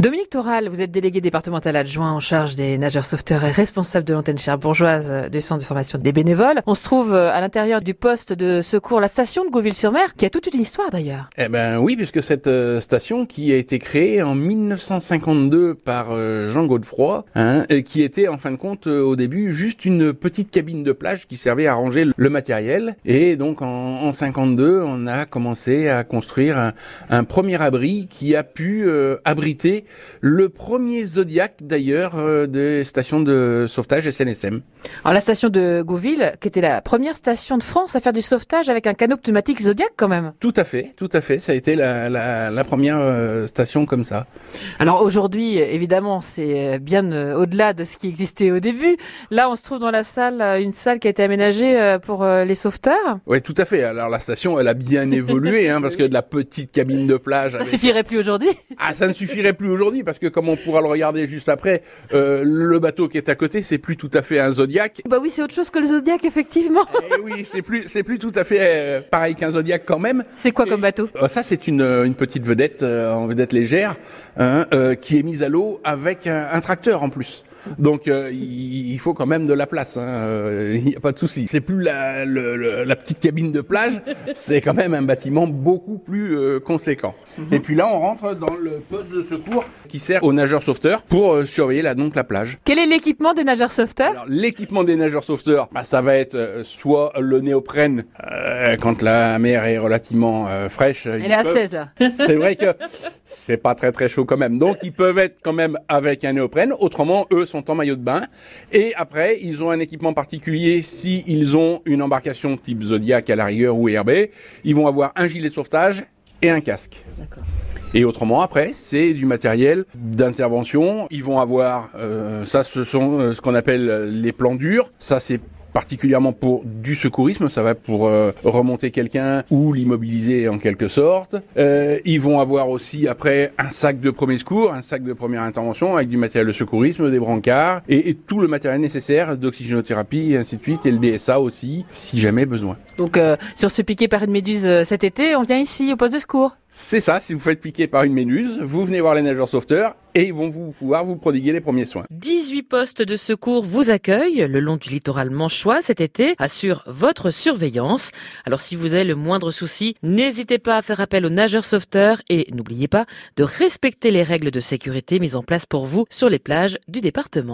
Dominique Toral, vous êtes délégué départemental adjoint en charge des nageurs sauveteurs et responsable de l'antenne bourgeoise du centre de formation des bénévoles. On se trouve euh, à l'intérieur du poste de secours, la station de Gauville-sur-Mer, qui a toute une histoire d'ailleurs. Eh ben oui, puisque cette euh, station qui a été créée en 1952 par euh, Jean Godefroy, hein, qui était en fin de compte au début juste une petite cabine de plage qui servait à ranger le matériel. Et donc en, en 52, on a commencé à construire un premier abri qui a pu abriter le premier Zodiac d'ailleurs euh, des stations de sauvetage SNSM. Alors la station de Gouville, qui était la première station de France à faire du sauvetage avec un canot pneumatique Zodiac quand même. Tout à fait, tout à fait. Ça a été la, la, première euh, station comme ça. Alors aujourd'hui, évidemment, c'est bien euh, au-delà de ce qui existait au début. Là, on se trouve dans la salle, une salle qui a été aménagée pour les sauveteurs. Oui, tout à fait. Alors la station, elle a bien évolué, hein, parce que de la petite cabine de plage. Ça suffirait plus aujourd'hui. Ah, ça ne suffirait plus aujourd'hui parce que comme on pourra le regarder juste après, euh, le bateau qui est à côté, c'est plus tout à fait un Zodiac. Bah oui, c'est autre chose que le Zodiac effectivement. Eh oui, c'est plus c'est plus tout à fait euh, pareil qu'un Zodiac quand même. C'est quoi comme bateau? euh, Ça, c'est une, une petite vedette en vedette légère hein, qui est mise à l'eau avec un tracteur en plus. Donc euh, il faut quand même de la place. Hein. Euh, il n'y a pas de souci. C'est plus la, la, petite cabine de plage, c'est quand même un bâtiment beaucoup plus euh, conséquent. Mhm. Et puis là, on rentre dans le poste de secours qui sert aux nageurs sauveteurs pour surveiller la, donc la plage. Quel est l'équipement des nageurs sauveteurs? L'équipement des nageurs sauveteurs, bah, ça va être soit le néoprène quand la mer est relativement fraîche. Elle est à 16 là. c'est vrai que c'est pas très très chaud quand même. Donc ils peuvent être quand même avec un néoprène. Autrement, eux sont en maillot de bain. Et après, ils ont un équipement particulier si ils ont une embarcation type Zodiac à la rigueur ou RB. Ils vont avoir un gilet de sauvetage et un casque. Et autrement, après, c'est du matériel d'intervention. Ils vont avoir, euh, ça, ce sont euh, ce qu'on appelle les plans durs. Ça, c'est particulièrement pour du secourisme, ça va pour euh, remonter quelqu'un ou l'immobiliser en quelque sorte. Euh, ils vont avoir aussi après un sac de premier secours, un sac de première intervention avec du matériel de secourisme, des brancards et, tout le matériel nécessaire d'oxygénothérapie et ainsi de suite et le DSA aussi si jamais besoin. Donc euh, si on se piquer par une méduse euh, cet été, on vient ici au poste de secours c'est ça, si vous faites piquer par une méduse, vous venez voir les nageurs sauveteurs et ils vont vous pouvoir vous prodiguer les premiers soins. 18 postes de secours vous accueillent le long du littoral manchois cet été, assure votre surveillance. Alors si vous avez le moindre souci, n'hésitez pas à faire appel aux nageurs sauveteurs et n'oubliez pas de respecter les règles de sécurité mises en place pour vous sur les plages du département.